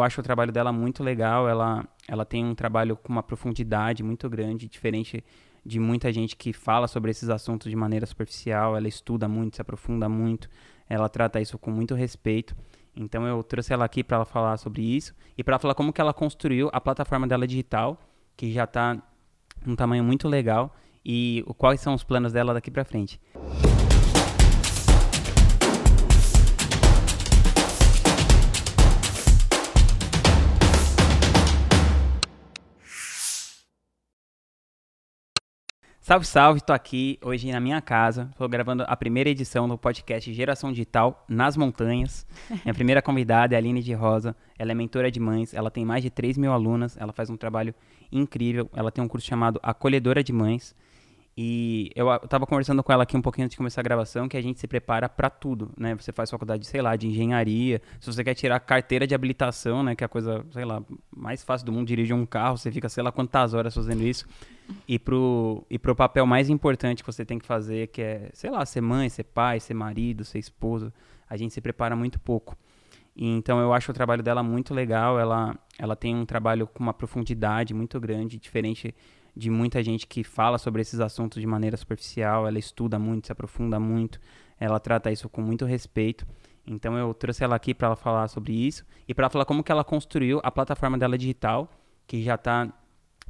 Eu acho o trabalho dela muito legal, ela, ela tem um trabalho com uma profundidade muito grande, diferente de muita gente que fala sobre esses assuntos de maneira superficial, ela estuda muito, se aprofunda muito, ela trata isso com muito respeito. Então eu trouxe ela aqui para ela falar sobre isso e para falar como que ela construiu a plataforma dela digital, que já está um tamanho muito legal e quais são os planos dela daqui para frente. Salve, salve, tô aqui hoje na minha casa, tô gravando a primeira edição do podcast Geração Digital nas Montanhas. Minha primeira convidada é a Aline de Rosa, ela é mentora de mães, ela tem mais de 3 mil alunas, ela faz um trabalho incrível, ela tem um curso chamado Acolhedora de Mães, e eu estava conversando com ela aqui um pouquinho antes de começar a gravação, que a gente se prepara para tudo, né? Você faz faculdade, sei lá, de engenharia, se você quer tirar carteira de habilitação, né? Que é a coisa, sei lá, mais fácil do mundo, dirigir um carro, você fica, sei lá, quantas horas fazendo isso. E pro, e pro papel mais importante que você tem que fazer, que é, sei lá, ser mãe, ser pai, ser marido, ser esposo, a gente se prepara muito pouco. Então eu acho o trabalho dela muito legal, ela, ela tem um trabalho com uma profundidade muito grande, diferente de muita gente que fala sobre esses assuntos de maneira superficial, ela estuda muito, se aprofunda muito, ela trata isso com muito respeito. Então eu trouxe ela aqui para falar sobre isso e para falar como que ela construiu a plataforma dela digital, que já está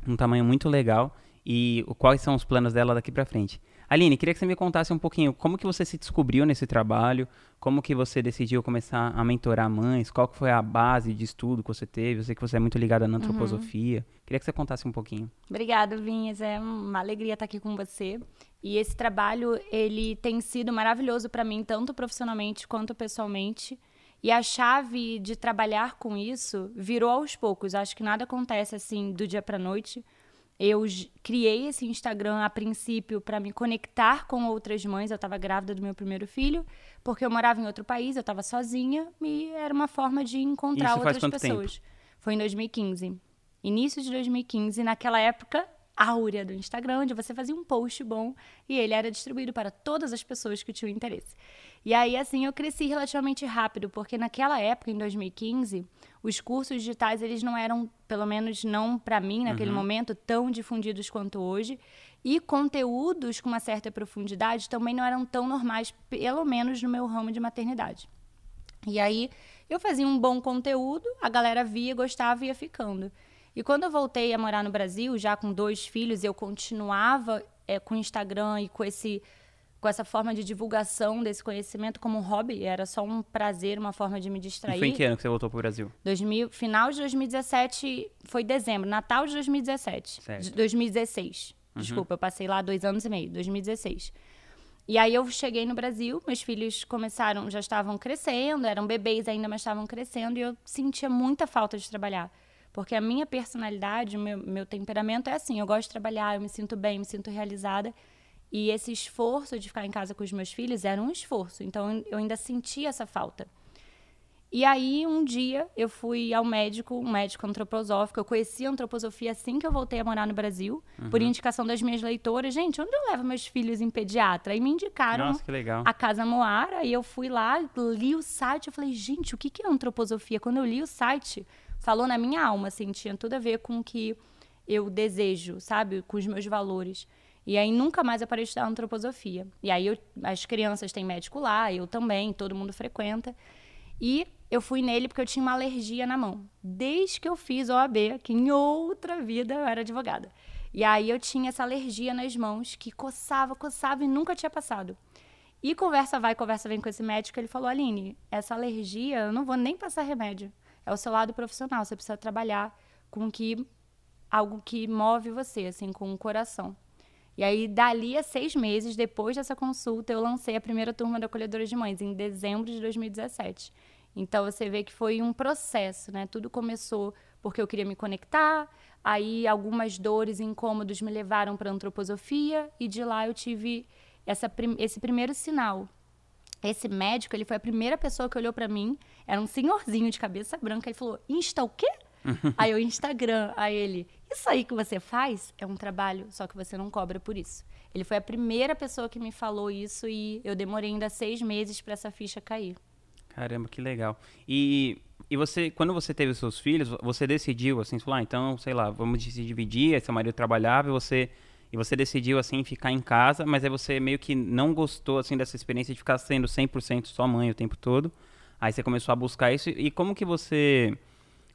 um tamanho muito legal e quais são os planos dela daqui para frente. Aline, queria que você me contasse um pouquinho como que você se descobriu nesse trabalho, como que você decidiu começar a mentorar mães, qual que foi a base de estudo que você teve, eu sei que você é muito ligada na uhum. antroposofia. Uhum. Queria que você contasse um pouquinho. Obrigada, Vinhas, é uma alegria estar aqui com você. E esse trabalho, ele tem sido maravilhoso para mim, tanto profissionalmente quanto pessoalmente. E a chave de trabalhar com isso virou aos poucos. Acho que nada acontece assim do dia para noite. Eu criei esse Instagram a princípio para me conectar com outras mães. Eu estava grávida do meu primeiro filho, porque eu morava em outro país, eu estava sozinha e era uma forma de encontrar Isso outras pessoas. Tempo? Foi em 2015. Início de 2015, naquela época áurea do Instagram, onde você fazia um post bom e ele era distribuído para todas as pessoas que tinham interesse. E aí, assim, eu cresci relativamente rápido, porque naquela época, em 2015, os cursos digitais, eles não eram, pelo menos não para mim, naquele uhum. momento, tão difundidos quanto hoje. E conteúdos com uma certa profundidade também não eram tão normais, pelo menos no meu ramo de maternidade. E aí, eu fazia um bom conteúdo, a galera via, gostava e ia ficando. E quando eu voltei a morar no Brasil, já com dois filhos, eu continuava é, com o Instagram e com esse com essa forma de divulgação desse conhecimento como um hobby, era só um prazer, uma forma de me distrair. E foi em que ano que você voltou para o Brasil? 2000, final de 2017, foi dezembro, Natal de 2017. Certo. De 2016. Uhum. Desculpa, eu passei lá dois anos e meio, 2016. E aí eu cheguei no Brasil, meus filhos começaram, já estavam crescendo, eram bebês ainda, mas estavam crescendo, e eu sentia muita falta de trabalhar. Porque a minha personalidade, o meu, meu temperamento é assim: eu gosto de trabalhar, eu me sinto bem, me sinto realizada. E esse esforço de ficar em casa com os meus filhos era um esforço. Então eu ainda sentia essa falta. E aí, um dia, eu fui ao médico, um médico antroposófico. Eu conheci a antroposofia assim que eu voltei a morar no Brasil, uhum. por indicação das minhas leitoras. Gente, onde eu levo meus filhos em pediatra? E me indicaram Nossa, a Casa Moara. E eu fui lá, li o site. Eu falei, gente, o que é antroposofia? Quando eu li o site, falou na minha alma, assim, tinha tudo a ver com o que eu desejo, sabe? Com os meus valores. E aí nunca mais eu parei de estudar antroposofia. E aí eu, as crianças têm médico lá, eu também, todo mundo frequenta. E eu fui nele porque eu tinha uma alergia na mão. Desde que eu fiz OAB, que em outra vida eu era advogada. E aí eu tinha essa alergia nas mãos que coçava, coçava e nunca tinha passado. E conversa vai, conversa vem com esse médico, ele falou: Aline, essa alergia, eu não vou nem passar remédio é o seu lado profissional. Você precisa trabalhar com que algo que move você, assim, com o coração. E aí, dali a seis meses, depois dessa consulta, eu lancei a primeira turma da Acolhedora de Mães, em dezembro de 2017. Então, você vê que foi um processo, né? Tudo começou porque eu queria me conectar, aí algumas dores e incômodos me levaram para a antroposofia, e de lá eu tive essa, esse primeiro sinal esse médico, ele foi a primeira pessoa que olhou para mim, era um senhorzinho de cabeça branca, ele falou: "Insta o quê?" aí o Instagram, aí ele: "Isso aí que você faz é um trabalho, só que você não cobra por isso." Ele foi a primeira pessoa que me falou isso e eu demorei ainda seis meses para essa ficha cair. Caramba, que legal. E, e você, quando você teve os seus filhos, você decidiu, assim, falar, ah, então, sei lá, vamos se dividir, seu marido trabalhava e você, e você decidiu, assim, ficar em casa, mas aí você meio que não gostou, assim, dessa experiência de ficar sendo 100% só mãe o tempo todo. Aí você começou a buscar isso. E como que você...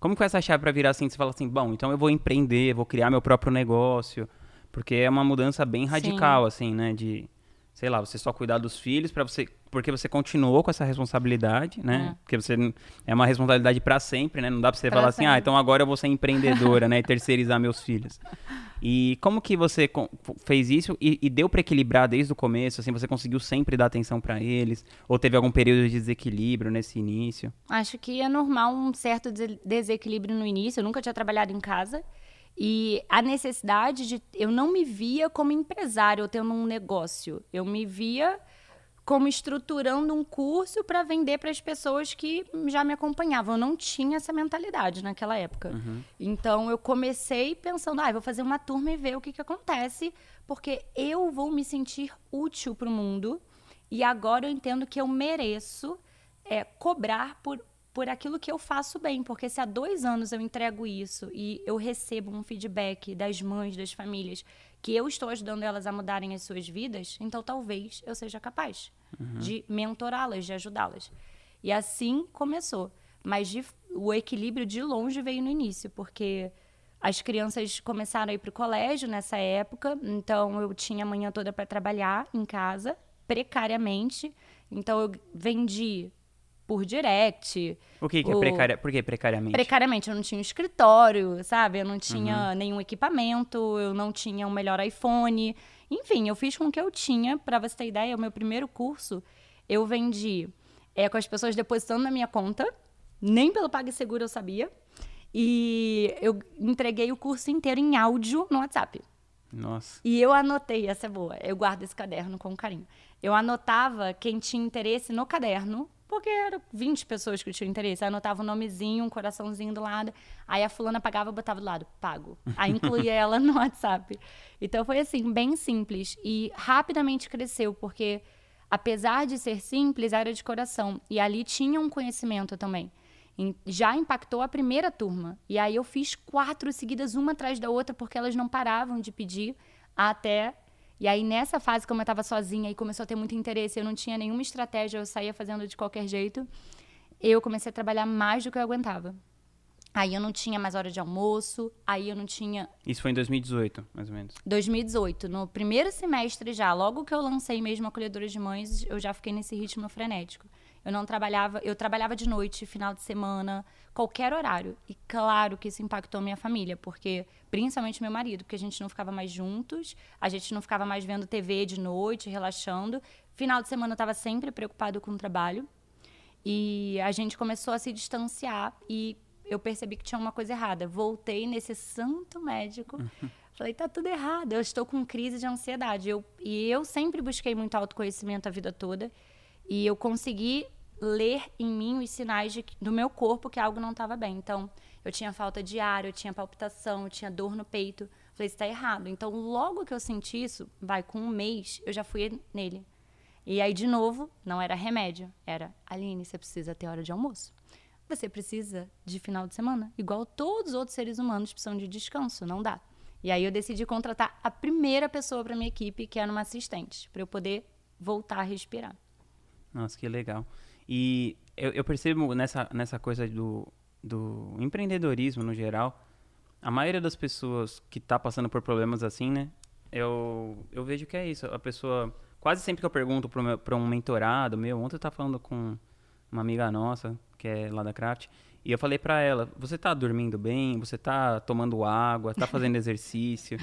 Como que foi essa chave para virar assim? Você fala assim, bom, então eu vou empreender, vou criar meu próprio negócio. Porque é uma mudança bem radical, Sim. assim, né? De sei lá, você só cuidar dos filhos para você, porque você continuou com essa responsabilidade, né? É. Porque você é uma responsabilidade para sempre, né? Não dá para você pra falar sempre. assim, ah, então agora eu vou ser empreendedora, né? E terceirizar meus filhos. E como que você fez isso e, e deu para equilibrar desde o começo? Assim, você conseguiu sempre dar atenção para eles? Ou teve algum período de desequilíbrio nesse início? Acho que é normal um certo desequilíbrio no início. Eu nunca tinha trabalhado em casa. E a necessidade de. Eu não me via como empresário, tendo um negócio. Eu me via como estruturando um curso para vender para as pessoas que já me acompanhavam. Eu não tinha essa mentalidade naquela época. Uhum. Então eu comecei pensando, ah, vou fazer uma turma e ver o que, que acontece, porque eu vou me sentir útil para o mundo. E agora eu entendo que eu mereço é, cobrar por por aquilo que eu faço bem, porque se há dois anos eu entrego isso e eu recebo um feedback das mães, das famílias, que eu estou ajudando elas a mudarem as suas vidas, então talvez eu seja capaz uhum. de mentorá-las, de ajudá-las. E assim começou. Mas de, o equilíbrio de longe veio no início, porque as crianças começaram a ir para o colégio nessa época, então eu tinha a manhã toda para trabalhar em casa, precariamente. Então eu vendi por direct. O que, que é precária? Por que precariamente? Precariamente, eu não tinha um escritório, sabe? Eu não tinha uhum. nenhum equipamento, eu não tinha um melhor iPhone. Enfim, eu fiz com o que eu tinha. Para você ter ideia, o meu primeiro curso eu vendi é, com as pessoas depositando na minha conta. Nem pelo PagSeguro eu sabia. E eu entreguei o curso inteiro em áudio no WhatsApp. Nossa. E eu anotei, essa é boa, eu guardo esse caderno com carinho. Eu anotava quem tinha interesse no caderno porque eram 20 pessoas que tinham interesse. Aí anotava um nomezinho, um coraçãozinho do lado. Aí a fulana pagava e botava do lado, pago. Aí incluía ela no WhatsApp. Então foi assim, bem simples. E rapidamente cresceu, porque apesar de ser simples, era de coração. E ali tinha um conhecimento também. Já impactou a primeira turma. E aí eu fiz quatro seguidas, uma atrás da outra, porque elas não paravam de pedir até e aí, nessa fase, como eu estava sozinha e começou a ter muito interesse, eu não tinha nenhuma estratégia, eu saía fazendo de qualquer jeito, eu comecei a trabalhar mais do que eu aguentava. Aí eu não tinha mais hora de almoço, aí eu não tinha. Isso foi em 2018, mais ou menos. 2018. No primeiro semestre já, logo que eu lancei mesmo Acolhedora de Mães, eu já fiquei nesse ritmo frenético. Eu não trabalhava, eu trabalhava de noite, final de semana, qualquer horário. E claro que isso impactou minha família, porque principalmente meu marido, porque a gente não ficava mais juntos, a gente não ficava mais vendo TV de noite, relaxando. Final de semana eu estava sempre preocupado com o trabalho. E a gente começou a se distanciar e eu percebi que tinha uma coisa errada. Voltei nesse santo médico. Falei, tá tudo errado. Eu estou com crise de ansiedade. Eu, e eu sempre busquei muito autoconhecimento a vida toda. E eu consegui ler em mim os sinais de, do meu corpo que algo não estava bem. Então, eu tinha falta de ar, eu tinha palpitação, eu tinha dor no peito. Falei, isso está errado. Então, logo que eu senti isso, vai, com um mês, eu já fui nele. E aí, de novo, não era remédio. Era, Aline, você precisa ter hora de almoço. Você precisa de final de semana. Igual todos os outros seres humanos precisam de descanso. Não dá. E aí, eu decidi contratar a primeira pessoa para minha equipe, que era uma assistente, para eu poder voltar a respirar. Nossa, que legal. E eu, eu, percebo nessa, nessa coisa do, do empreendedorismo no geral, a maioria das pessoas que está passando por problemas assim, né? Eu, eu vejo que é isso. A pessoa. Quase sempre que eu pergunto para um mentorado meu, ontem eu estava falando com uma amiga nossa, que é lá da Craft, e eu falei para ela: Você está dormindo bem? Você está tomando água? Está fazendo exercício?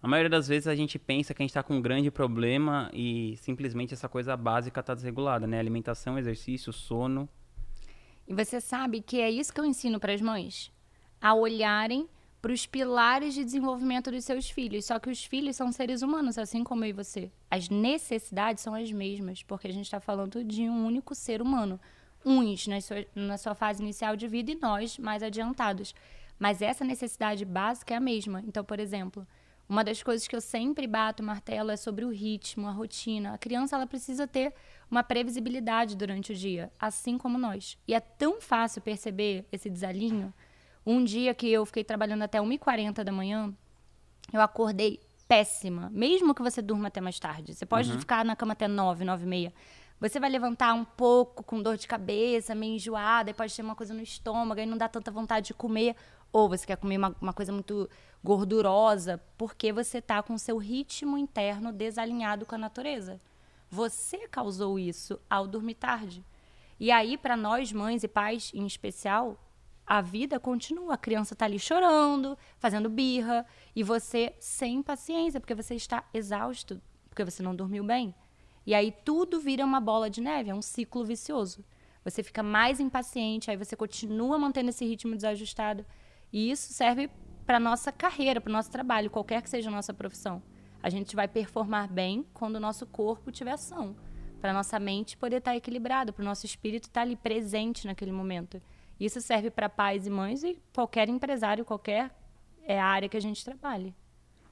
A maioria das vezes a gente pensa que a gente está com um grande problema e simplesmente essa coisa básica está desregulada, né? Alimentação, exercício, sono. E você sabe que é isso que eu ensino para as mães? A olharem para os pilares de desenvolvimento dos seus filhos. Só que os filhos são seres humanos, assim como eu e você. As necessidades são as mesmas, porque a gente está falando de um único ser humano. Uns na sua, na sua fase inicial de vida e nós mais adiantados. Mas essa necessidade básica é a mesma. Então, por exemplo, Uma das coisas que eu sempre bato martelo é sobre o ritmo, a rotina. A criança ela precisa ter uma previsibilidade durante o dia, assim como nós. E é tão fácil perceber esse desalinho. Um dia que eu fiquei trabalhando até 1h40 da manhã, eu acordei péssima, mesmo que você durma até mais tarde. Você pode uhum. ficar na cama até 9, 9 e meia. Você vai levantar um pouco com dor de cabeça, meio enjoada, e pode ter uma coisa no estômago, e não dá tanta vontade de comer. Ou você quer comer uma, uma coisa muito gordurosa, porque você está com seu ritmo interno desalinhado com a natureza. Você causou isso ao dormir tarde. E aí, para nós, mães e pais em especial, a vida continua. A criança está ali chorando, fazendo birra, e você sem paciência, porque você está exausto, porque você não dormiu bem. E aí tudo vira uma bola de neve, é um ciclo vicioso. Você fica mais impaciente, aí você continua mantendo esse ritmo desajustado. E isso serve para nossa carreira, para o nosso trabalho, qualquer que seja a nossa profissão. A gente vai performar bem quando o nosso corpo tiver ação, para nossa mente poder estar tá equilibrada, para o nosso espírito estar tá ali presente naquele momento. Isso serve para pais e mães e qualquer empresário, qualquer é, área que a gente trabalhe.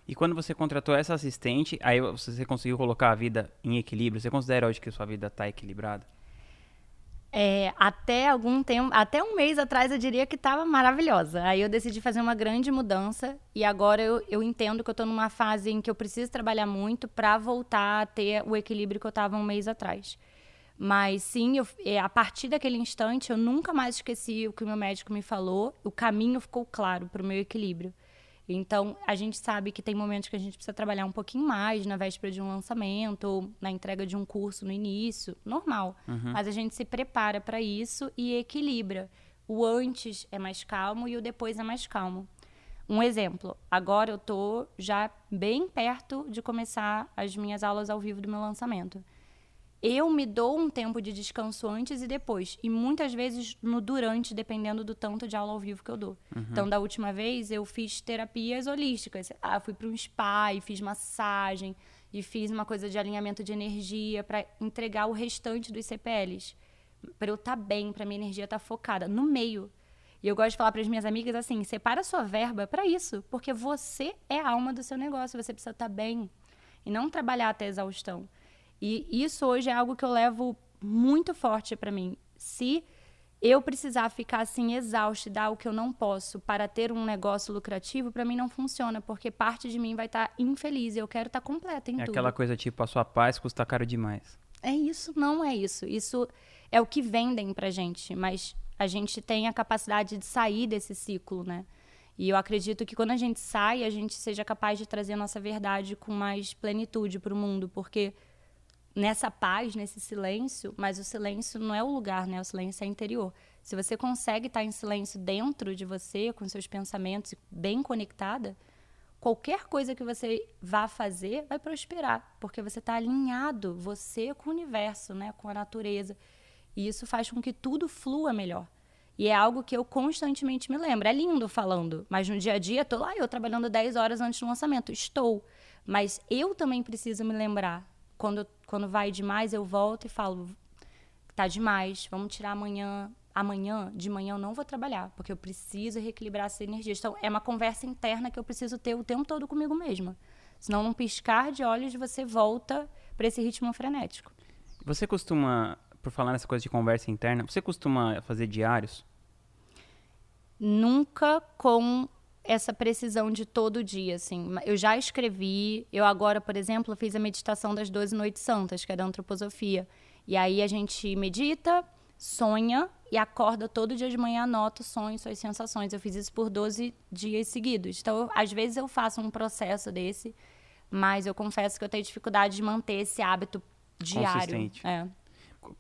E quando você contratou essa assistente, aí você conseguiu colocar a vida em equilíbrio? Você considera hoje que a sua vida está equilibrada? É, até algum tempo, até um mês atrás eu diria que estava maravilhosa. Aí eu decidi fazer uma grande mudança e agora eu, eu entendo que eu estou numa fase em que eu preciso trabalhar muito para voltar a ter o equilíbrio que eu estava um mês atrás. Mas sim, eu, é, a partir daquele instante eu nunca mais esqueci o que o meu médico me falou. O caminho ficou claro para o meu equilíbrio. Então, a gente sabe que tem momentos que a gente precisa trabalhar um pouquinho mais na véspera de um lançamento, ou na entrega de um curso no início, normal. Uhum. Mas a gente se prepara para isso e equilibra. O antes é mais calmo e o depois é mais calmo. Um exemplo, agora eu tô já bem perto de começar as minhas aulas ao vivo do meu lançamento eu me dou um tempo de descanso antes e depois. E muitas vezes no durante, dependendo do tanto de aula ao vivo que eu dou. Uhum. Então, da última vez, eu fiz terapias holísticas. Ah, fui para um spa e fiz massagem. E fiz uma coisa de alinhamento de energia para entregar o restante dos CPLs. Para eu estar tá bem, para minha energia estar tá focada. No meio. E eu gosto de falar para as minhas amigas assim: separa a sua verba para isso. Porque você é a alma do seu negócio. Você precisa estar tá bem. E não trabalhar até exaustão. E isso hoje é algo que eu levo muito forte para mim. Se eu precisar ficar assim exausta e dar o que eu não posso para ter um negócio lucrativo, para mim não funciona, porque parte de mim vai estar tá infeliz e eu quero estar tá completa em é tudo. aquela coisa tipo, a sua paz custa caro demais. É isso, não é isso. Isso é o que vendem pra gente, mas a gente tem a capacidade de sair desse ciclo, né? E eu acredito que quando a gente sai, a gente seja capaz de trazer a nossa verdade com mais plenitude para o mundo, porque nessa paz, nesse silêncio, mas o silêncio não é o lugar, né? O silêncio é interior. Se você consegue estar em silêncio dentro de você, com seus pensamentos, bem conectada, qualquer coisa que você vá fazer vai prosperar, porque você está alinhado, você com o universo, né? Com a natureza. E isso faz com que tudo flua melhor. E é algo que eu constantemente me lembro. É lindo falando, mas no dia a dia, tô lá eu trabalhando 10 horas antes do lançamento. Estou. Mas eu também preciso me lembrar quando, quando vai demais, eu volto e falo, tá demais, vamos tirar amanhã. Amanhã, de manhã, eu não vou trabalhar, porque eu preciso reequilibrar essa energia. Então, é uma conversa interna que eu preciso ter o tempo todo comigo mesma. Senão, num piscar de olhos, você volta para esse ritmo frenético. Você costuma, por falar nessa coisa de conversa interna, você costuma fazer diários? Nunca com essa precisão de todo dia, assim. Eu já escrevi, eu agora, por exemplo, fiz a meditação das 12 noites santas, que é da antroposofia. E aí a gente medita, sonha e acorda todo dia de manhã, anota os sonhos, suas sensações. Eu fiz isso por 12 dias seguidos. Então, eu, às vezes eu faço um processo desse, mas eu confesso que eu tenho dificuldade de manter esse hábito diário. É.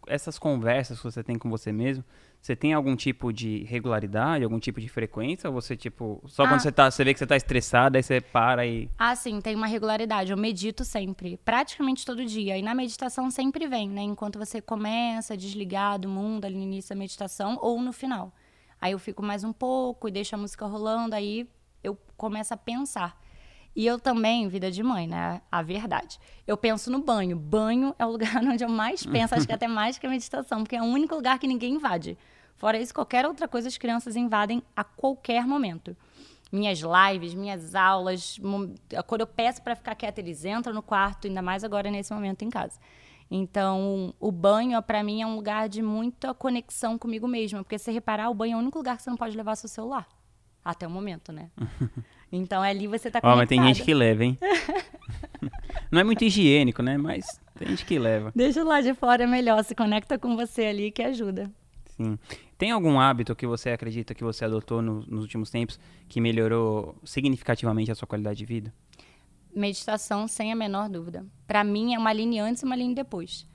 Essas conversas que você tem com você mesmo, você tem algum tipo de regularidade, algum tipo de frequência? Ou você, tipo, só ah. quando você, tá, você vê que você tá estressada, aí você para e. Ah, sim, tem uma regularidade. Eu medito sempre, praticamente todo dia. E na meditação sempre vem, né? Enquanto você começa a desligar do mundo ali no início da meditação ou no final. Aí eu fico mais um pouco e deixo a música rolando, aí eu começo a pensar. E eu também, vida de mãe, né? A verdade. Eu penso no banho. Banho é o lugar onde eu mais penso, acho que até mais que a meditação, porque é o único lugar que ninguém invade. Fora isso, qualquer outra coisa as crianças invadem a qualquer momento. minhas lives, minhas aulas, quando eu peço para ficar quieta, eles entram no quarto, ainda mais agora nesse momento em casa. Então, o banho, para mim, é um lugar de muita conexão comigo mesma. Porque se reparar, o banho é o único lugar que você não pode levar seu celular. Até o momento, né? Então, ali você tá conectada. Ó, mas tem gente que leva, hein? não é muito higiênico, né? Mas tem gente que leva. Deixa lá de fora é melhor. Se conecta com você ali que ajuda. Sim. Tem algum hábito que você acredita que você adotou no, nos últimos tempos que melhorou significativamente a sua qualidade de vida? Meditação, sem a menor dúvida. Para mim, é uma linha antes e uma linha depois.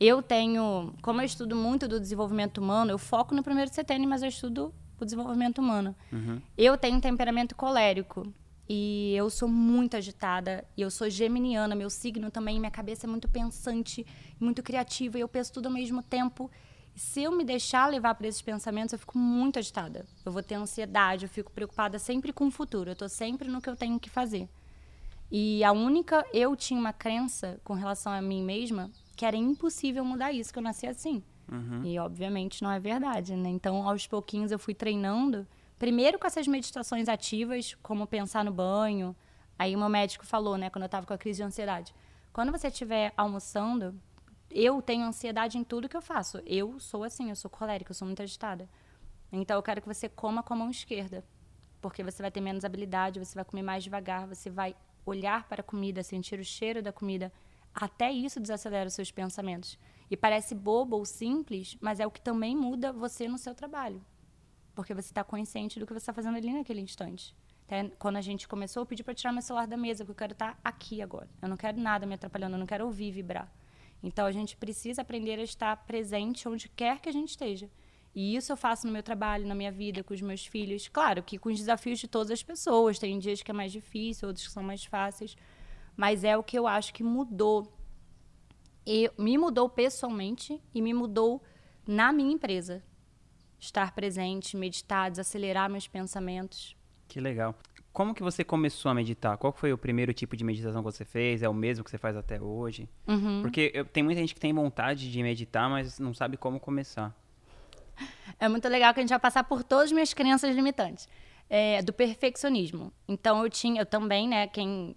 Eu tenho, como eu estudo muito do desenvolvimento humano, eu foco no primeiro CTN, mas eu estudo o desenvolvimento humano. Uhum. Eu tenho um temperamento colérico e eu sou muito agitada e eu sou geminiana, meu signo também, minha cabeça é muito pensante, muito criativa e eu penso tudo ao mesmo tempo. Se eu me deixar levar por esses pensamentos, eu fico muito agitada. Eu vou ter ansiedade, eu fico preocupada sempre com o futuro, eu estou sempre no que eu tenho que fazer. E a única, eu tinha uma crença com relação a mim mesma que era impossível mudar isso, que eu nasci assim. Uhum. E obviamente não é verdade, né? Então, aos pouquinhos eu fui treinando, primeiro com essas meditações ativas, como pensar no banho. Aí meu médico falou, né, quando eu estava com a crise de ansiedade, quando você estiver almoçando, eu tenho ansiedade em tudo que eu faço. Eu sou assim, eu sou colérica, eu sou muito agitada. Então eu quero que você coma com a mão esquerda, porque você vai ter menos habilidade, você vai comer mais devagar, você vai olhar para a comida, sentir o cheiro da comida. Até isso desacelera os seus pensamentos. E parece bobo ou simples, mas é o que também muda você no seu trabalho. Porque você está consciente do que você está fazendo ali naquele instante. Até quando a gente começou, eu pedi para tirar meu celular da mesa, porque eu quero estar tá aqui agora. Eu não quero nada me atrapalhando, eu não quero ouvir vibrar. Então a gente precisa aprender a estar presente onde quer que a gente esteja. E isso eu faço no meu trabalho, na minha vida, com os meus filhos. Claro que com os desafios de todas as pessoas. Tem dias que é mais difícil, outros que são mais fáceis. Mas é o que eu acho que mudou e me mudou pessoalmente e me mudou na minha empresa. Estar presente, meditar, desacelerar meus pensamentos. Que legal. Como que você começou a meditar? Qual foi o primeiro tipo de meditação que você fez? É o mesmo que você faz até hoje? Uhum. Porque eu, tem muita gente que tem vontade de meditar, mas não sabe como começar. É muito legal que a gente vai passar por todas as minhas crenças limitantes. É, do perfeccionismo. Então eu tinha, eu também, né, quem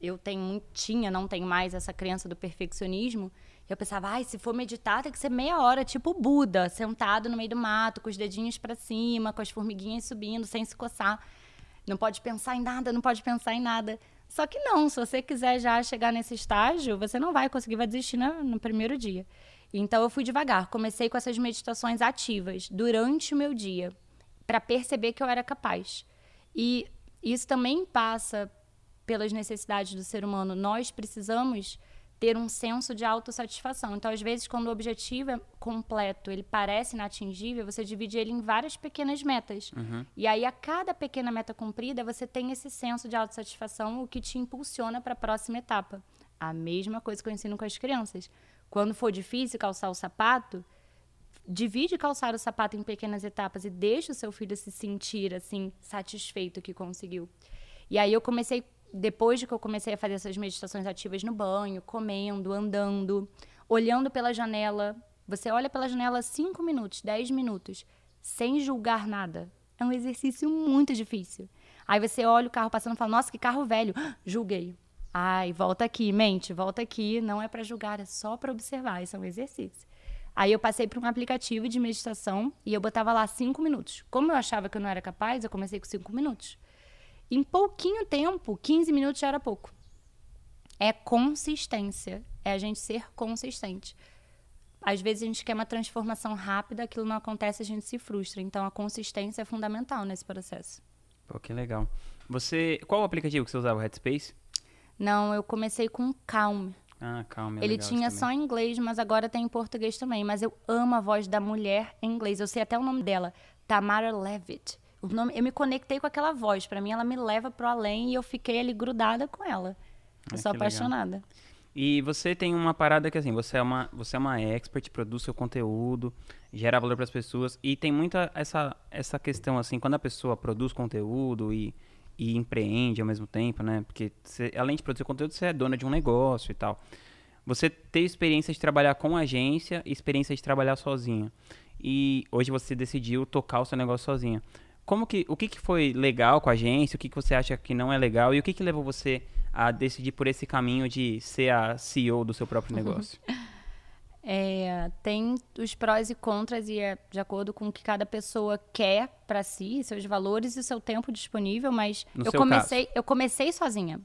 eu tenho tinha, não tenho mais essa crença do perfeccionismo. Eu pensava, ai, se for meditar, tem que ser meia hora, tipo Buda, sentado no meio do mato, com os dedinhos para cima, com as formiguinhas subindo, sem se coçar. Não pode pensar em nada, não pode pensar em nada. Só que não, se você quiser já chegar nesse estágio, você não vai conseguir, vai desistir no, no primeiro dia. Então eu fui devagar, comecei com essas meditações ativas durante o meu dia, para perceber que eu era capaz. E isso também passa pelas necessidades do ser humano, nós precisamos ter um senso de autossatisfação. Então, às vezes, quando o objetivo é completo, ele parece inatingível, você divide ele em várias pequenas metas. Uhum. E aí, a cada pequena meta cumprida, você tem esse senso de autossatisfação, o que te impulsiona para a próxima etapa. A mesma coisa que eu ensino com as crianças. Quando for difícil calçar o sapato, divide calçar o sapato em pequenas etapas e deixa o seu filho se sentir assim satisfeito que conseguiu. E aí eu comecei depois de que eu comecei a fazer essas meditações ativas no banho, comendo, andando, olhando pela janela. Você olha pela janela 5 minutos, 10 minutos, sem julgar nada. É um exercício muito difícil. Aí você olha o carro passando e fala: Nossa, que carro velho. Julguei. Ai, volta aqui, mente, volta aqui. Não é para julgar, é só para observar. Isso é um exercício. Aí eu passei para um aplicativo de meditação e eu botava lá cinco minutos. Como eu achava que eu não era capaz, eu comecei com cinco minutos. Em pouquinho tempo, 15 minutos já era pouco. É consistência. É a gente ser consistente. Às vezes a gente quer uma transformação rápida, aquilo não acontece, a gente se frustra. Então a consistência é fundamental nesse processo. Pô, que legal. Você, qual o aplicativo que você usava, o Headspace? Não, eu comecei com Calm. Ah, Calm. É Ele tinha só em inglês, mas agora tem em português também. Mas eu amo a voz da mulher em inglês. Eu sei até o nome dela, Tamara Levitt. Nome, eu me conectei com aquela voz. Para mim, ela me leva pro além e eu fiquei ali grudada com ela. Eu ah, sou apaixonada. Legal. E você tem uma parada que assim, você é uma, você é uma expert, produz seu conteúdo, gera valor para as pessoas e tem muita essa essa questão assim, quando a pessoa produz conteúdo e, e empreende ao mesmo tempo, né? Porque você, além de produzir conteúdo, você é dona de um negócio e tal. Você tem experiência de trabalhar com agência e experiência de trabalhar sozinha. E hoje você decidiu tocar o seu negócio sozinha. Como que, o que, que foi legal com a agência, o que, que você acha que não é legal e o que, que levou você a decidir por esse caminho de ser a CEO do seu próprio negócio? É, tem os prós e contras e é de acordo com o que cada pessoa quer para si, seus valores e seu tempo disponível, mas No eu comecei, eu comecei sozinha.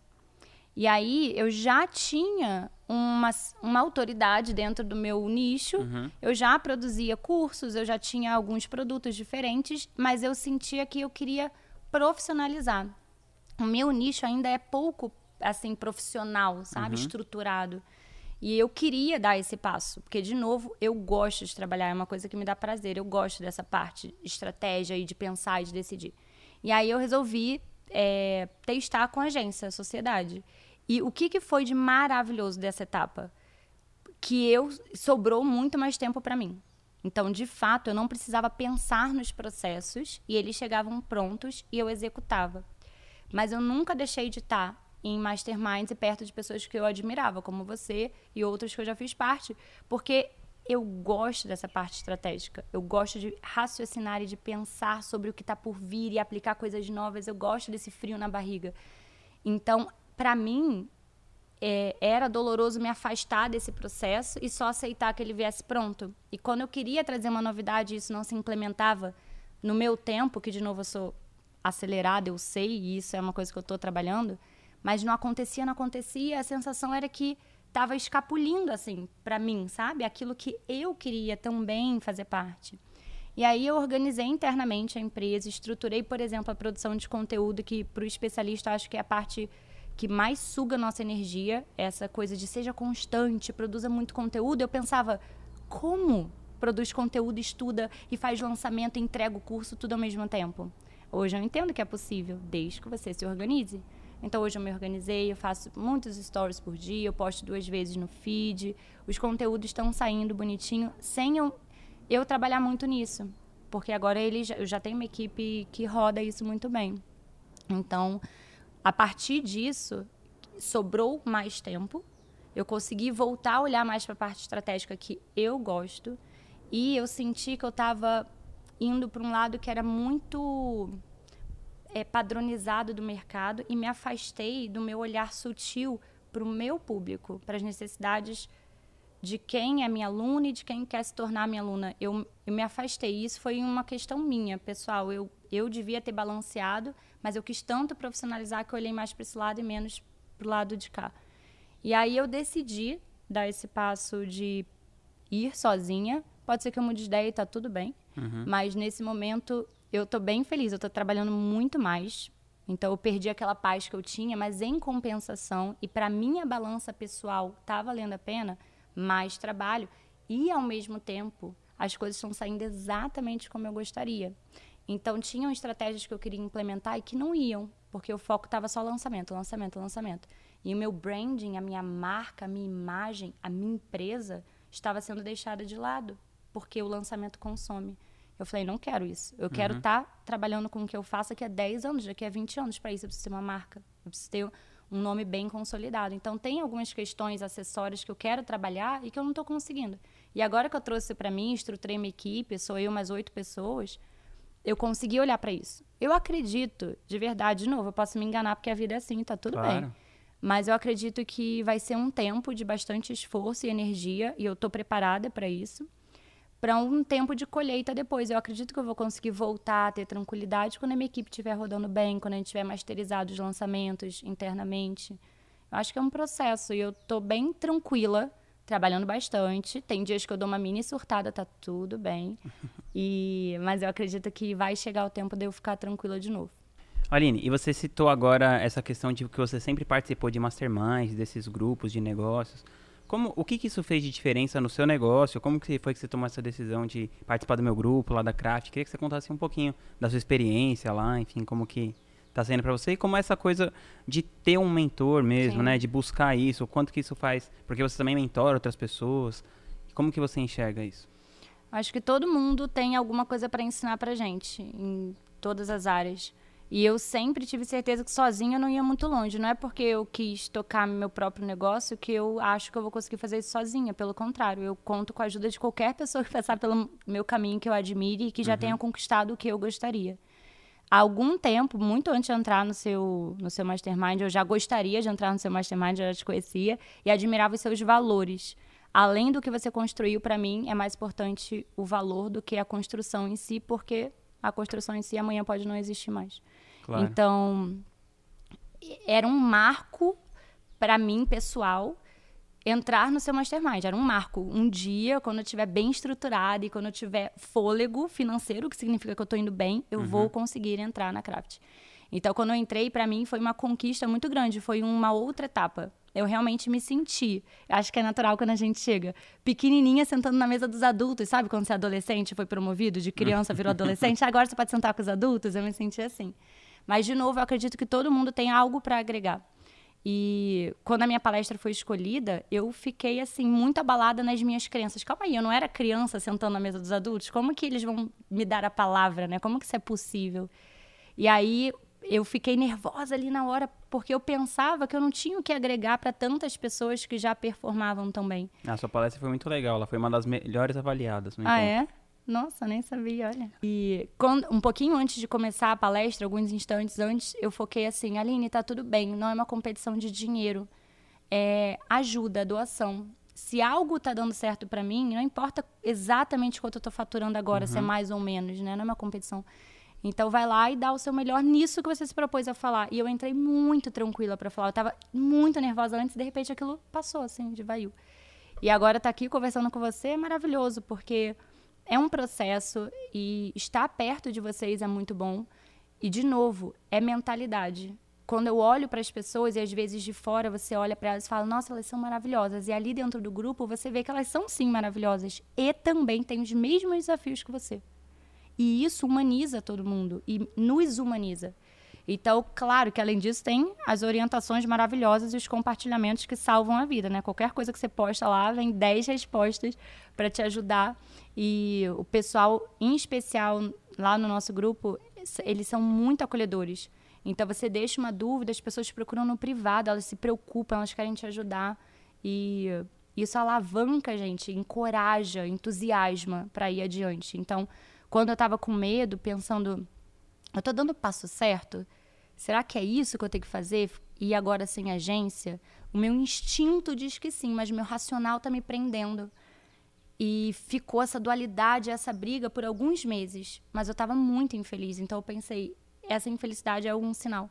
E aí eu já tinha uma, uma autoridade dentro do meu nicho, Uhum. eu já produzia cursos, eu já tinha alguns produtos diferentes, mas eu sentia que eu queria profissionalizar. O meu nicho ainda é pouco assim profissional, sabe, estruturado. E eu queria dar esse passo, porque de novo, eu gosto de trabalhar, é uma coisa que me dá prazer, eu gosto dessa parte de estratégia e de pensar e de decidir. E aí eu resolvi é, testar com a agência, a sociedade. E o que, que foi de maravilhoso dessa etapa? que eu sobrou muito mais tempo para mim. Então, de fato, eu não precisava pensar nos processos e eles chegavam prontos e eu executava. Mas eu nunca deixei de estar em masterminds e perto de pessoas que eu admirava, como você e outros que eu já fiz parte, porque eu gosto dessa parte estratégica. Eu gosto de raciocinar e de pensar sobre o que está por vir e aplicar coisas novas. Eu gosto desse frio na barriga. Então, para mim, é, era doloroso me afastar desse processo e só aceitar que ele viesse pronto. E quando eu queria trazer uma novidade isso não se implementava no meu tempo, que de novo eu sou acelerada, eu sei, e isso é uma coisa que eu estou trabalhando, mas não acontecia, não acontecia, a sensação era que estava escapulindo assim para mim, sabe? Aquilo que eu queria também fazer parte. E aí eu organizei internamente a empresa, estruturei, por exemplo, a produção de conteúdo que para o especialista acho que é a parte que mais suga nossa energia, essa coisa de seja constante, produza muito conteúdo. Eu pensava, como produz conteúdo, estuda e faz lançamento, entrega o curso tudo ao mesmo tempo? Hoje eu entendo que é possível, desde que você se organize. Então hoje eu me organizei, eu faço muitos stories por dia, eu posto duas vezes no feed, os conteúdos estão saindo bonitinho, sem eu, eu trabalhar muito nisso. Porque agora ele eu já tenho uma equipe que roda isso muito bem. Então, a partir disso, sobrou mais tempo. Eu consegui voltar a olhar mais para a parte estratégica que eu gosto. E eu senti que eu estava indo para um lado que era muito é, padronizado do mercado e me afastei do meu olhar sutil para o meu público, para as necessidades de quem é minha aluna e de quem quer se tornar minha aluna. Eu, eu me afastei. Isso foi uma questão minha, pessoal. Eu, eu devia ter balanceado, mas eu quis tanto profissionalizar que eu olhei mais para esse lado e menos para o lado de cá. E aí eu decidi dar esse passo de ir sozinha. Pode ser que eu mude de ideia e tá tudo bem. Uhum. Mas nesse momento eu tô bem feliz. Eu tô trabalhando muito mais. Então eu perdi aquela paz que eu tinha, mas em compensação e para minha balança pessoal tá valendo a pena mais trabalho e ao mesmo tempo as coisas estão saindo exatamente como eu gostaria. Então tinham estratégias que eu queria implementar e que não iam, porque o foco estava só lançamento, lançamento, lançamento. E o meu branding, a minha marca, a minha imagem, a minha empresa estava sendo deixada de lado, porque o lançamento consome. Eu falei, não quero isso. Eu quero estar trabalhando com o que eu faço daqui a 10 anos, daqui a 20 anos. Para isso, eu preciso ter uma marca. Eu preciso ter um nome bem consolidado. Então, tem algumas questões acessórias que eu quero trabalhar e que eu não estou conseguindo. E agora que eu trouxe para mim, estruturei minha equipe, sou eu mais oito pessoas, eu consegui olhar para isso. Eu acredito, de verdade, de novo, eu posso me enganar porque a vida é assim, tá tudo Claro. bem. Mas eu acredito que vai ser um tempo de bastante esforço e energia, e eu estou preparada para isso, para um tempo de colheita depois. Eu acredito que eu vou conseguir voltar a ter tranquilidade quando a minha equipe estiver rodando bem, quando a gente tiver masterizado os lançamentos internamente. Eu acho que é um processo e eu estou bem tranquila, trabalhando bastante. Tem dias que eu dou uma mini surtada, tá tudo bem. E, mas eu acredito que vai chegar o tempo de eu ficar tranquila de novo. Aline, e você citou agora essa questão de que você sempre participou de masterminds, desses grupos de negócios. Como, o que, que isso fez de diferença no seu negócio? Como que foi que você tomou essa decisão de participar do meu grupo lá da Craft? Queria que você contasse um pouquinho da sua experiência lá, enfim, como que tá sendo para você e como é essa coisa de ter um mentor mesmo, Sim. né? De buscar isso, o quanto que isso faz, porque você também mentora outras pessoas. Como que você enxerga isso? Acho que todo mundo tem alguma coisa para ensinar pra gente em todas as áreas. E eu sempre tive certeza que sozinha eu não ia muito longe. Não é porque eu quis tocar meu próprio negócio que eu acho que eu vou conseguir fazer isso sozinha. Pelo contrário, eu conto com a ajuda de qualquer pessoa que passar pelo meu caminho que eu admire e que já tenha conquistado o que eu gostaria. Há algum tempo, muito antes de entrar no seu, no seu mastermind, eu já gostaria de entrar no seu mastermind, eu já te conhecia e admirava os seus valores. Além do que você construiu, para mim, é mais importante o valor do que a construção em si, porque a construção em si amanhã pode não existir mais. Claro. Então, era um marco para mim, pessoal, entrar no seu mastermind. Era um marco. Um dia, quando eu estiver bem estruturada e quando eu tiver fôlego financeiro, que significa que eu estou indo bem, eu uhum. vou conseguir entrar na Craft. Então, quando eu entrei, para mim foi uma conquista muito grande, foi uma outra etapa. Eu realmente me senti. Acho que é natural quando a gente chega pequenininha sentando na mesa dos adultos, sabe? Quando você é adolescente, foi promovido, de criança virou adolescente, agora você pode sentar com os adultos. Eu me senti assim. Mas, de novo, eu acredito que todo mundo tem algo para agregar. E quando a minha palestra foi escolhida, eu fiquei assim muito abalada nas minhas crenças. Calma aí, eu não era criança sentando na mesa dos adultos. Como que eles vão me dar a palavra, né? Como que isso é possível? E aí eu fiquei nervosa ali na hora porque eu pensava que eu não tinha o que agregar para tantas pessoas que já performavam tão bem. A sua palestra foi muito legal, ela foi uma das melhores avaliadas. ah, é? Nossa, nem sabia, olha. E quando, um pouquinho antes de começar a palestra, alguns instantes antes, eu foquei assim, Aline, tá tudo bem, não é uma competição de dinheiro. É ajuda, doação. Se algo tá dando certo para mim, não importa exatamente quanto eu tô faturando agora, uhum. se é uhum. mais ou menos, né? Não é uma competição. Então vai lá e dá o seu melhor nisso que você se propôs a falar. E eu entrei muito tranquila para falar. Eu tava muito nervosa antes, de repente aquilo passou assim, de vaiu. E agora tá aqui conversando com você é maravilhoso, porque é um processo e estar perto de vocês é muito bom. E, de novo, é mentalidade. Quando eu olho para as pessoas e às vezes de fora você olha para elas e fala, nossa, elas são maravilhosas. E ali dentro do grupo você vê que elas são sim maravilhosas e também têm os mesmos desafios que você. E isso humaniza todo mundo e nos humaniza. Então, claro que além disso tem as orientações maravilhosas e os compartilhamentos que salvam a vida, né? Qualquer coisa que você posta lá, vem 10 respostas para te ajudar. E o pessoal, em especial lá no nosso grupo, eles são muito acolhedores. Então você deixa uma dúvida, as pessoas procuram no privado, elas se preocupam, elas querem te ajudar. E isso alavanca a gente, encoraja, entusiasma para ir adiante. Então, quando eu estava com medo, pensando eu estou dando o passo certo? Será que é isso que eu tenho que fazer? E agora sem agência? O meu instinto diz que sim, mas meu racional está me prendendo. E ficou essa dualidade, essa briga por alguns meses. Mas eu estava muito infeliz. Então eu pensei, essa infelicidade é algum sinal.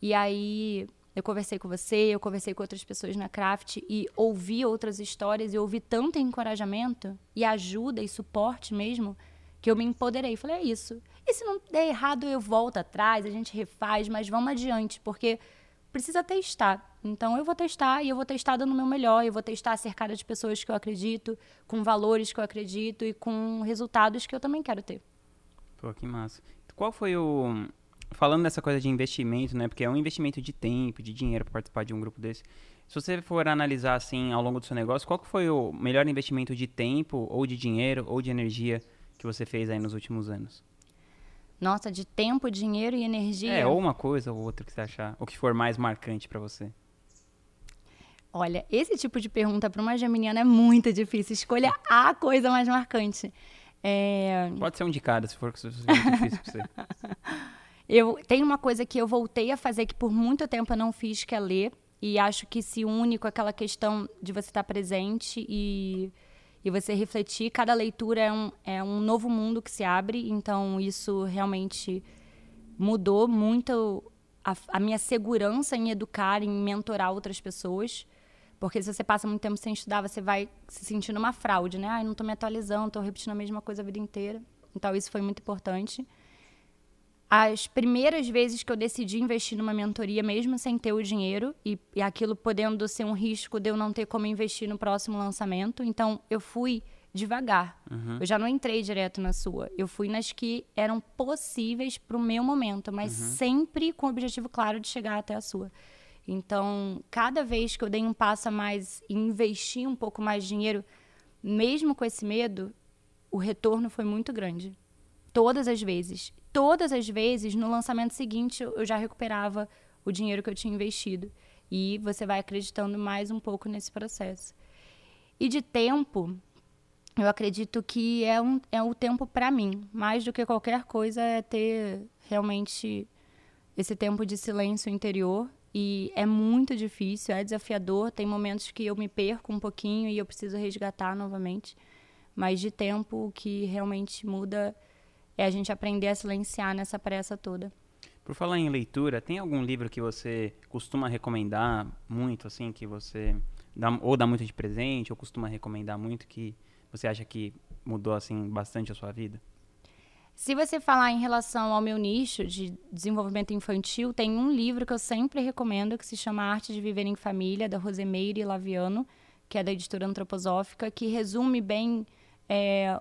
E aí eu conversei com você, eu conversei com outras pessoas na Craft e ouvi outras histórias e ouvi tanto encorajamento e ajuda e suporte mesmo que eu me empoderei. Falei, é isso. E se não der errado, eu volto atrás, a gente refaz, mas vamos adiante, porque precisa testar. Então eu vou testar e eu vou testar dando o meu melhor, eu vou testar cercada de pessoas que eu acredito, com valores que eu acredito e com resultados que eu também quero ter. Pô, que massa. Qual foi o falando dessa coisa de investimento, né? Porque é um investimento de tempo, de dinheiro para participar de um grupo desse. Se você for analisar assim ao longo do seu negócio, qual foi o melhor investimento de tempo ou de dinheiro ou de energia que você fez aí nos últimos anos? Nossa, de tempo, dinheiro e energia. É, ou uma coisa ou outra que você achar, o que for mais marcante para você. Olha, esse tipo de pergunta para uma geminiana é muito difícil. Escolha a coisa mais marcante. É... Pode ser um de cada, se for, se for difícil para você. Eu tenho uma coisa que eu voltei a fazer que por muito tempo eu não fiz, que é ler. E acho que se une com aquela questão de você estar presente e e você refletir. Cada leitura é um, é um novo mundo que se abre, então isso realmente mudou muito a, a minha segurança em educar, em mentorar outras pessoas. Porque se você passa muito tempo sem estudar, você vai se sentindo uma fraude, né? Ai, não estou me atualizando, estou repetindo a mesma coisa a vida inteira. Então, isso foi muito importante as primeiras vezes que eu decidi investir numa mentoria, mesmo sem ter o dinheiro, e, e aquilo podendo ser um risco de eu não ter como investir no próximo lançamento, então eu fui devagar. Uhum. Eu já não entrei direto na sua. Eu fui nas que eram possíveis para o meu momento, mas uhum. sempre com o objetivo claro de chegar até a sua. Então, cada vez que eu dei um passo a mais e investi um pouco mais de dinheiro, mesmo com esse medo, o retorno foi muito grande. Todas as vezes todas as vezes, no lançamento seguinte, eu já recuperava o dinheiro que eu tinha investido. E você vai acreditando mais um pouco nesse processo. E de tempo, eu acredito que é, um, é o tempo para mim. Mais do que qualquer coisa é ter realmente esse tempo de silêncio interior e é muito difícil, é desafiador. Tem momentos que eu me perco um pouquinho e eu preciso resgatar novamente. Mas de tempo, o que realmente muda é a gente aprender a silenciar nessa pressa toda. Por falar em leitura, tem algum livro que você costuma recomendar muito, assim, que você dá, ou dá muito de presente, ou costuma recomendar muito, que você acha que mudou, assim, bastante a sua vida? Se você falar em relação ao meu nicho de desenvolvimento infantil, tem um livro que eu sempre recomendo que se chama Arte de Viver em Família, da Rosemeire Laviano, que é da editora antroposófica, que resume bem é,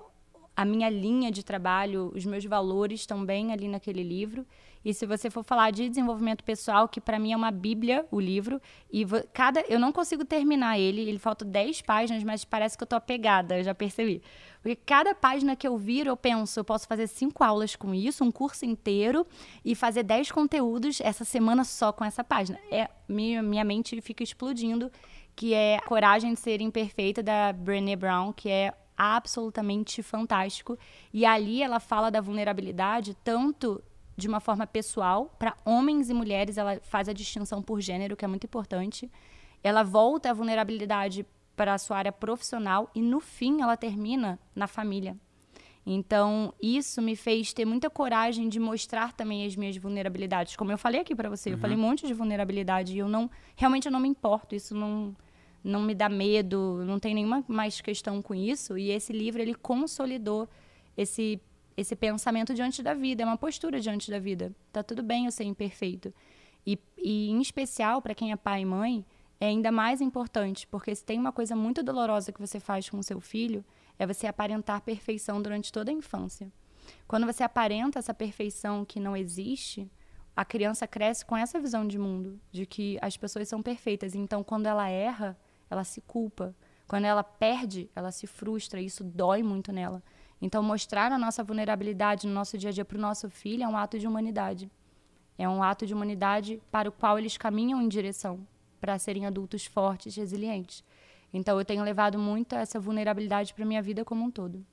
a minha linha de trabalho, os meus valores estão bem ali naquele livro. E se você for falar de desenvolvimento pessoal, que para mim é uma bíblia, o livro, e cada eu não consigo terminar ele, ele falta 10 páginas, mas parece que eu tô apegada, eu já percebi. Porque cada página que eu viro, eu penso, eu posso fazer cinco aulas com isso, um curso inteiro e fazer 10 conteúdos essa semana só com essa página. É minha, minha mente fica explodindo, que é Coragem de Ser Imperfeita da Brené Brown, que é absolutamente fantástico. E ali ela fala da vulnerabilidade tanto de uma forma pessoal, para homens e mulheres, ela faz a distinção por gênero, que é muito importante. Ela volta a vulnerabilidade para a sua área profissional e no fim ela termina na família. Então, isso me fez ter muita coragem de mostrar também as minhas vulnerabilidades. Como eu falei aqui para você, uhum. eu falei um monte de vulnerabilidade e eu não, realmente eu não me importo, isso não não me dá medo, não tem nenhuma mais questão com isso. E esse livro ele consolidou esse esse pensamento diante da vida, é uma postura diante da vida. Tá tudo bem eu ser imperfeito. E, e em especial para quem é pai e mãe, é ainda mais importante, porque se tem uma coisa muito dolorosa que você faz com o seu filho, é você aparentar perfeição durante toda a infância. Quando você aparenta essa perfeição que não existe, a criança cresce com essa visão de mundo, de que as pessoas são perfeitas. Então, quando ela erra, ela se culpa. Quando ela perde, ela se frustra. Isso dói muito nela. Então, mostrar a nossa vulnerabilidade no nosso dia a dia para o nosso filho é um ato de humanidade. É um ato de humanidade para o qual eles caminham em direção para serem adultos fortes, resilientes. Então, eu tenho levado muito essa vulnerabilidade para minha vida como um todo.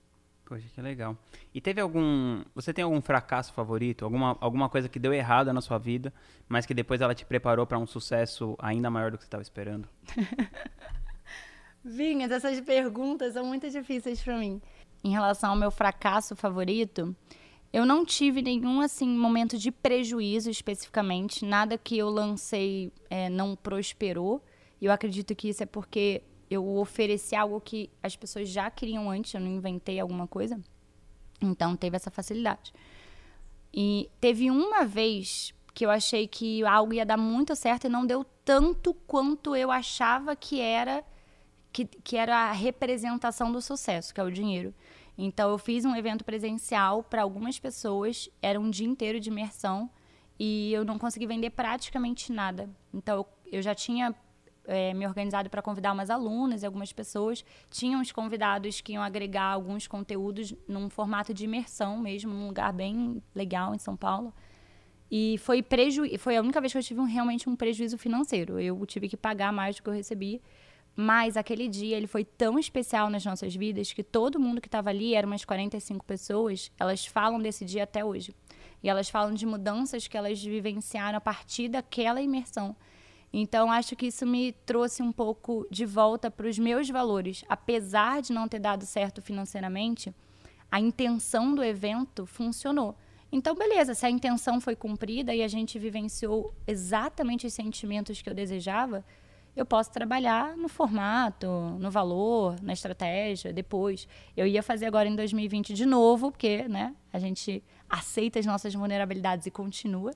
Poxa, que legal. E teve algum. Você tem algum fracasso favorito? Alguma, alguma coisa que deu errado na sua vida, mas que depois ela te preparou para um sucesso ainda maior do que você estava esperando? Vinhas, essas perguntas são muito difíceis para mim em relação ao meu fracasso favorito, eu não tive nenhum assim momento de prejuízo especificamente, nada que eu lancei é, não prosperou. E eu acredito que isso é porque eu ofereci algo que as pessoas já queriam antes, eu não inventei alguma coisa. Então teve essa facilidade. E teve uma vez que eu achei que algo ia dar muito certo e não deu tanto quanto eu achava que era que, que era a representação do sucesso, que é o dinheiro. Então, eu fiz um evento presencial para algumas pessoas, era um dia inteiro de imersão e eu não consegui vender praticamente nada. Então, eu, eu já tinha é, me organizado para convidar umas alunas e algumas pessoas. Tinha uns convidados que iam agregar alguns conteúdos num formato de imersão mesmo, num lugar bem legal em São Paulo. E foi, preju foi a única vez que eu tive um, realmente um prejuízo financeiro. Eu tive que pagar mais do que eu recebi. Mas aquele dia ele foi tão especial nas nossas vidas que todo mundo que estava ali, eram umas 45 pessoas, elas falam desse dia até hoje. E elas falam de mudanças que elas vivenciaram a partir daquela imersão. Então, acho que isso me trouxe um pouco de volta para os meus valores. Apesar de não ter dado certo financeiramente, a intenção do evento funcionou. Então, beleza, se a intenção foi cumprida e a gente vivenciou exatamente os sentimentos que eu desejava, eu posso trabalhar no formato, no valor, na estratégia, depois. Eu ia fazer agora em 2020 de novo, porque né, a gente aceita as nossas vulnerabilidades e continua.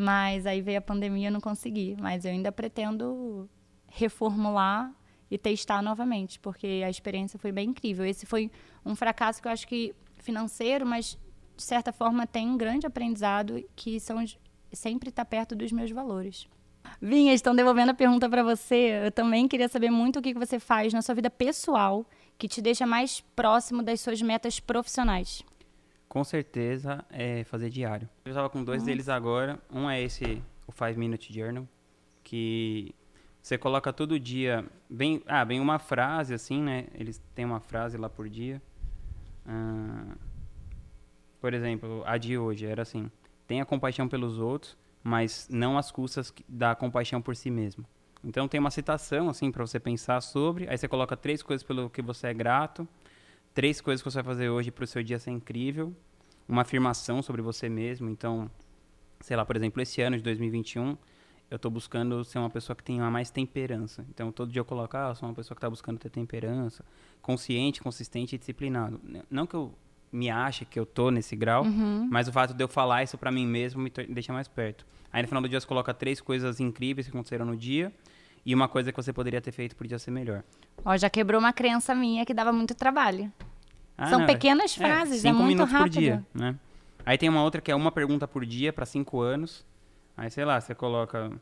Mas aí veio a pandemia eu não consegui. Mas eu ainda pretendo reformular e testar novamente, porque a experiência foi bem incrível. Esse foi um fracasso que eu acho que financeiro, mas de certa forma tem um grande aprendizado que são sempre está perto dos meus valores. Vinha, estão devolvendo a pergunta para você. Eu também queria saber muito o que você faz na sua vida pessoal que te deixa mais próximo das suas metas profissionais. Com certeza é fazer diário. Eu estava com dois hum. deles agora. Um é esse, o Five Minute Journal, que você coloca todo dia, bem, ah, bem uma frase assim, né? Eles têm uma frase lá por dia. Ah, por exemplo, a de hoje era assim: tenha compaixão pelos outros, mas não às custas da compaixão por si mesmo. Então tem uma citação assim para você pensar sobre, aí você coloca três coisas pelo que você é grato, três coisas que você vai fazer hoje para o seu dia ser incrível, uma afirmação sobre você mesmo. Então, sei lá, por exemplo, esse ano de 2021, eu estou buscando ser uma pessoa que tenha mais temperança. Então, todo dia eu coloco, ah, eu sou uma pessoa que está buscando ter temperança, consciente, consistente e disciplinado. Não que eu me ache que eu tô nesse grau, uhum. mas o fato de eu falar isso para mim mesmo me deixa mais perto. Aí no final do dia você coloca três coisas incríveis que aconteceram no dia e uma coisa que você poderia ter feito podia ser melhor. Ó, já quebrou uma crença minha que dava muito trabalho. Ah, São não, é. pequenas é, frases, é, é muito rápido. por dia, né? Aí tem uma outra que é uma pergunta por dia para cinco anos. Aí, sei lá, você coloca...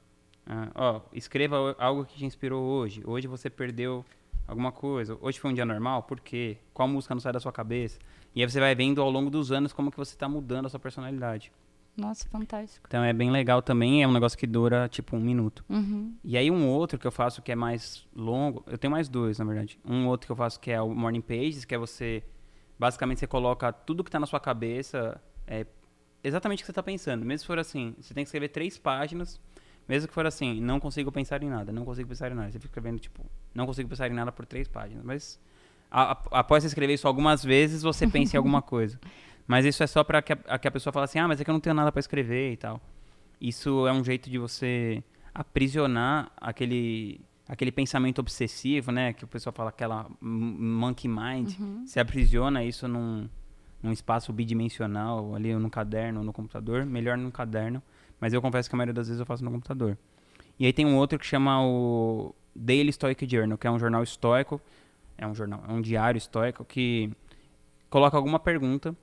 Ah, ó, escreva algo que te inspirou hoje. Hoje você perdeu alguma coisa. Hoje foi um dia normal? Por quê? Qual música não sai da sua cabeça? E aí você vai vendo ao longo dos anos como que você está mudando a sua personalidade. Nossa, fantástico. Então é bem legal também, é um negócio que dura tipo um minuto. Uhum. E aí um outro que eu faço que é mais longo, eu tenho mais dois, na verdade. Um outro que eu faço que é o Morning Pages, que é você, basicamente você coloca tudo que está na sua cabeça, é, exatamente o que você está pensando. Mesmo se for assim, você tem que escrever três páginas, mesmo que for assim, não consigo pensar em nada, não consigo pensar em nada. Você fica escrevendo tipo, não consigo pensar em nada por três páginas. Mas a, a, após você escrever isso algumas vezes, você pensa em alguma coisa. Mas isso é só para que, que, a pessoa fale assim, ah, mas é que eu não tenho nada para escrever e tal. Isso é um jeito de você aprisionar aquele aquele pensamento obsessivo, né? Que o pessoal fala aquela monkey mind. Uhum. Você aprisiona isso num, num espaço bidimensional, ali no caderno, no computador. Melhor no caderno. Mas eu confesso que a maioria das vezes eu faço no computador. E aí tem um outro que chama o Daily Stoic Journal, que é um jornal estoico. É um jornal, é um diário estoico que coloca alguma pergunta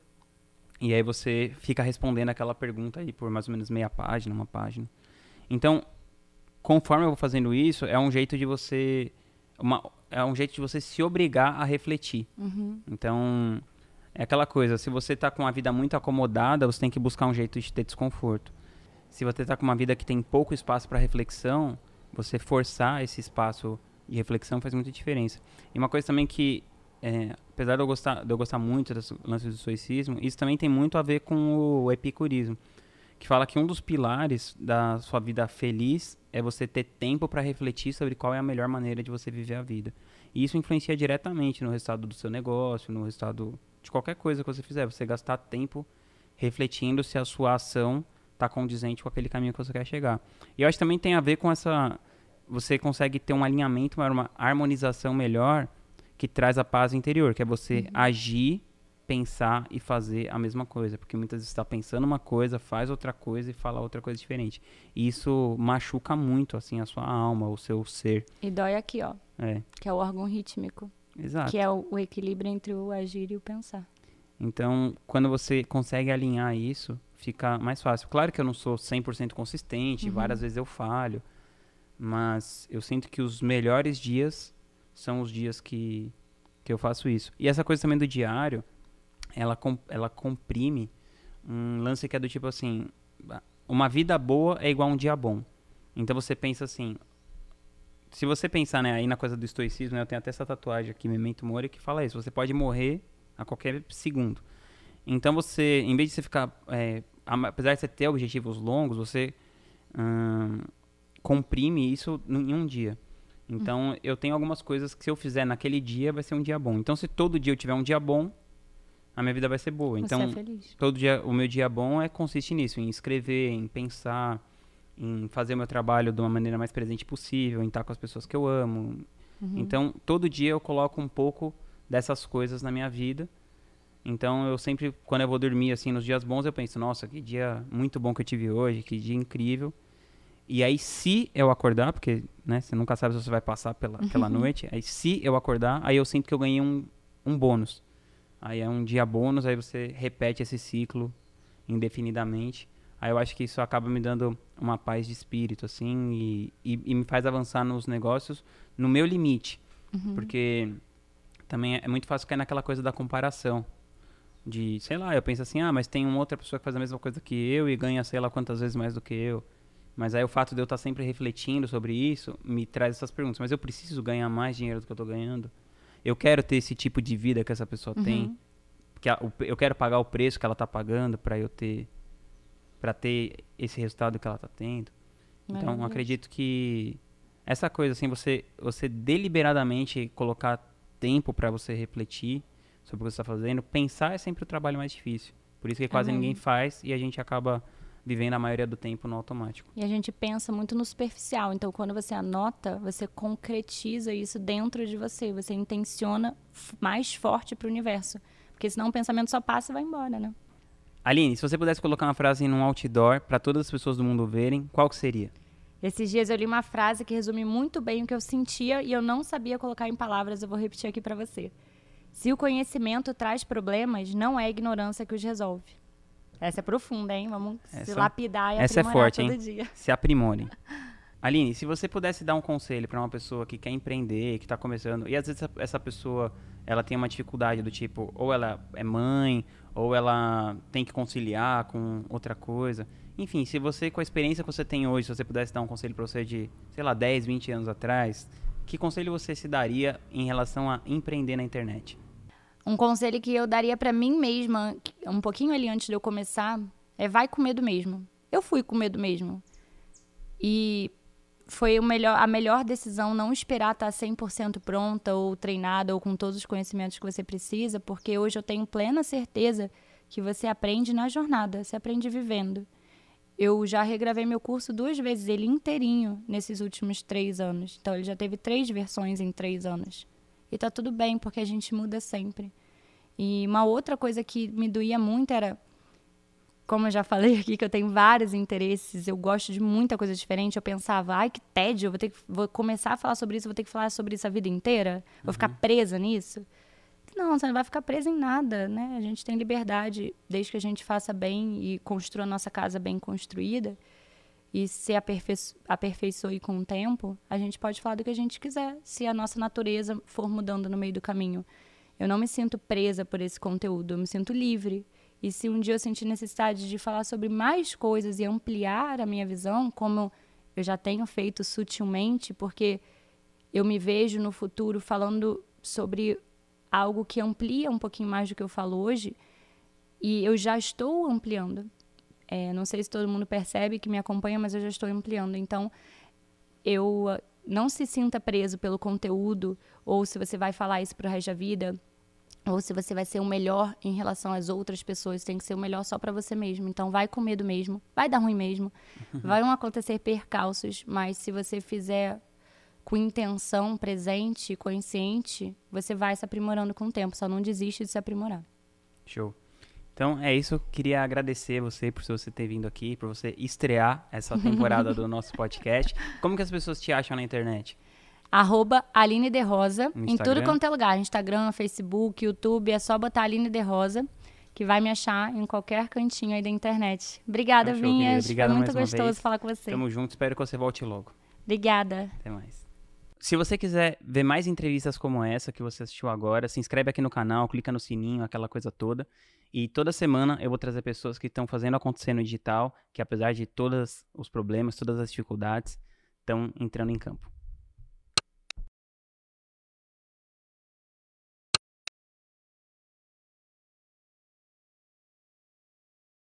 e aí você fica respondendo aquela pergunta aí por mais ou menos meia página, uma página. Então, conforme eu vou fazendo isso, é um jeito de você. Uma, é um jeito de você se obrigar a refletir. Uhum. Então, é aquela coisa, se você está com a vida muito acomodada, você tem que buscar um jeito de ter desconforto. Se você está com uma vida que tem pouco espaço para reflexão, você forçar esse espaço de reflexão faz muita diferença. E uma coisa também que é, apesar de eu gostar, de eu gostar muito dos lances do stoicismo, isso também tem muito a ver com o epicurismo, que fala que um dos pilares da sua vida feliz é você ter tempo para refletir sobre qual é a melhor maneira de você viver a vida. E isso influencia diretamente no resultado do seu negócio, no resultado de qualquer coisa que você fizer. Você gastar tempo refletindo se a sua ação está condizente com aquele caminho que você quer chegar. E eu acho que também tem a ver com essa. Você consegue ter um alinhamento, uma harmonização melhor que traz a paz interior, que é você uhum. agir, pensar e fazer a mesma coisa. Porque muitas vezes você está pensando uma coisa, faz outra coisa e fala outra coisa diferente. E isso machuca muito, assim, a sua alma, o seu ser. E dói aqui, ó. É. Que é o órgão rítmico. Exato. Que é o, o equilíbrio entre o agir e o pensar. Então, quando você consegue alinhar isso, fica mais fácil. Claro que eu não sou 100% consistente, uhum. várias vezes eu falho, mas eu sinto que os melhores dias são os dias que, que eu faço isso. E essa coisa também do diário, ela, ela comprime um lance que é do tipo assim: uma vida boa é igual a um dia bom. Então você pensa assim. Se você pensar né, aí na coisa do estoicismo, né, eu tenho até essa tatuagem aqui, Memento Mori, que fala isso. Você pode morrer a qualquer segundo. Então você, em vez de você ficar. É, apesar de você ter objetivos longos, você hum, comprime isso em um dia. Então, uhum. eu tenho algumas coisas que se eu fizer naquele dia, vai ser um dia bom. Então, se todo dia eu tiver um dia bom, a minha vida vai ser boa. Você então, é feliz. todo dia, o meu dia bom é consiste nisso, em escrever, em pensar, em fazer o meu trabalho de uma maneira mais presente possível, em estar com as pessoas que eu amo. Uhum. Então, todo dia eu coloco um pouco dessas coisas na minha vida. Então, eu sempre, quando eu vou dormir, assim, nos dias bons, eu penso, nossa, que dia muito bom que eu tive hoje, que dia incrível. E aí, se eu acordar, porque né, você nunca sabe se você vai passar pela, pela uhum. noite, aí se eu acordar, aí eu sinto que eu ganhei um, um bônus. Aí é um dia bônus, aí você repete esse ciclo indefinidamente. Aí eu acho que isso acaba me dando uma paz de espírito, assim, e, e, e me faz avançar nos negócios no meu limite. Uhum. Porque também é muito fácil cair naquela coisa da comparação. De, sei lá, eu penso assim, ah, mas tem uma outra pessoa que faz a mesma coisa que eu e ganha sei lá quantas vezes mais do que eu. Mas aí o fato de eu estar sempre refletindo sobre isso me traz essas perguntas. Mas eu preciso ganhar mais dinheiro do que eu estou ganhando? Eu quero ter esse tipo de vida que essa pessoa uhum. tem? Porque eu quero pagar o preço que ela está pagando para eu ter para ter esse resultado que ela tá tendo. Então, acredito que essa coisa assim, você você deliberadamente colocar tempo para você refletir sobre o que você está fazendo, pensar é sempre o trabalho mais difícil. Por isso que quase mesmo. ninguém faz e a gente acaba vivendo a maioria do tempo no automático. E a gente pensa muito no superficial. Então, quando você anota, você concretiza isso dentro de você. Você intenciona mais forte para o universo. Porque senão o pensamento só passa e vai embora, né? Aline, se você pudesse colocar uma frase num outdoor para todas as pessoas do mundo verem, qual que seria? Esses dias eu li uma frase que resume muito bem o que eu sentia e eu não sabia colocar em palavras. Eu vou repetir aqui para você. Se o conhecimento traz problemas, não é a ignorância que os resolve. Essa é profunda, hein? Vamos se Essa- lapidar e essa é forte, todo hein? dia. Se aprimorem. Aline, se você pudesse dar um conselho para uma pessoa que quer empreender, que está começando, e às vezes essa, essa pessoa ela tem uma dificuldade do tipo, ou ela é mãe, ou ela tem que conciliar com outra coisa. Enfim, se você, com a experiência que você tem hoje, se você pudesse dar um conselho para você de, sei lá, 10, 20 anos atrás, que conselho você se daria em relação a empreender na internet? Um conselho que eu daria pra mim mesma, um pouquinho ali antes de eu começar, é vai com medo mesmo. Eu fui com medo mesmo. E foi melhor, a melhor decisão não esperar estar 100% pronta ou treinada ou com todos os conhecimentos que você precisa, porque hoje eu tenho plena certeza que você aprende na jornada, você aprende vivendo. Eu já regravei meu curso duas vezes, ele inteirinho, nesses últimos três anos. Então, ele já teve três versões em três anos. E tá tudo bem, porque a gente muda sempre. E uma outra coisa que me doía muito era, como eu já falei aqui, que eu tenho vários interesses, eu gosto de muita coisa diferente. Eu pensava, ai, que tédio, eu vou ter que vou começar a falar sobre isso, vou ter que falar sobre isso a vida inteira, vou ficar presa nisso. Não, você não vai ficar presa em nada, né? A gente tem liberdade desde que a gente faça bem e construa a nossa casa bem construída e se aperfei aperfeiçoe com o tempo, a gente pode falar do que a gente quiser, se a nossa natureza for mudando no meio do caminho. Eu não me sinto presa por esse conteúdo, eu me sinto livre. E se um dia eu sentir necessidade de falar sobre mais coisas e ampliar a minha visão, como eu já tenho feito sutilmente, porque eu me vejo no futuro falando sobre algo que amplia um pouquinho mais do que eu falo hoje, e eu já estou ampliando. É, não sei se todo mundo percebe que me acompanha, mas eu já estou ampliando. Então, eu ah, não se sinta preso pelo conteúdo, ou se você vai falar isso pro resto da vida, ou se você vai ser o melhor em relação às outras pessoas, tem que ser o melhor só para você mesmo. Então, vai com medo mesmo, vai dar ruim mesmo, vão acontecer percalços, mas se você fizer com intenção presente, consciente, você vai se aprimorando com o tempo. Só não desiste de se aprimorar. Show. Então é isso, eu queria agradecer você por você ter vindo aqui, por você estrear essa temporada do nosso podcast. Como que as pessoas te acham na internet? Arroba Aline de Rosa, em tudo quanto é lugar. Instagram, Facebook, YouTube, é só botar Aline de Rosa, que vai me achar em qualquer cantinho aí da internet. Obrigada, querida. Vinhas. Obrigado Foi muito gostoso vez. falar com você. Tamo junto, espero que você volte logo. Obrigada. Até mais. Se você quiser ver mais entrevistas como essa que você assistiu agora, se inscreve aqui no canal, clica no sininho, aquela coisa toda. E toda semana eu vou trazer pessoas que estão fazendo acontecer no digital, que apesar de todos os problemas, todas as dificuldades, estão entrando em campo.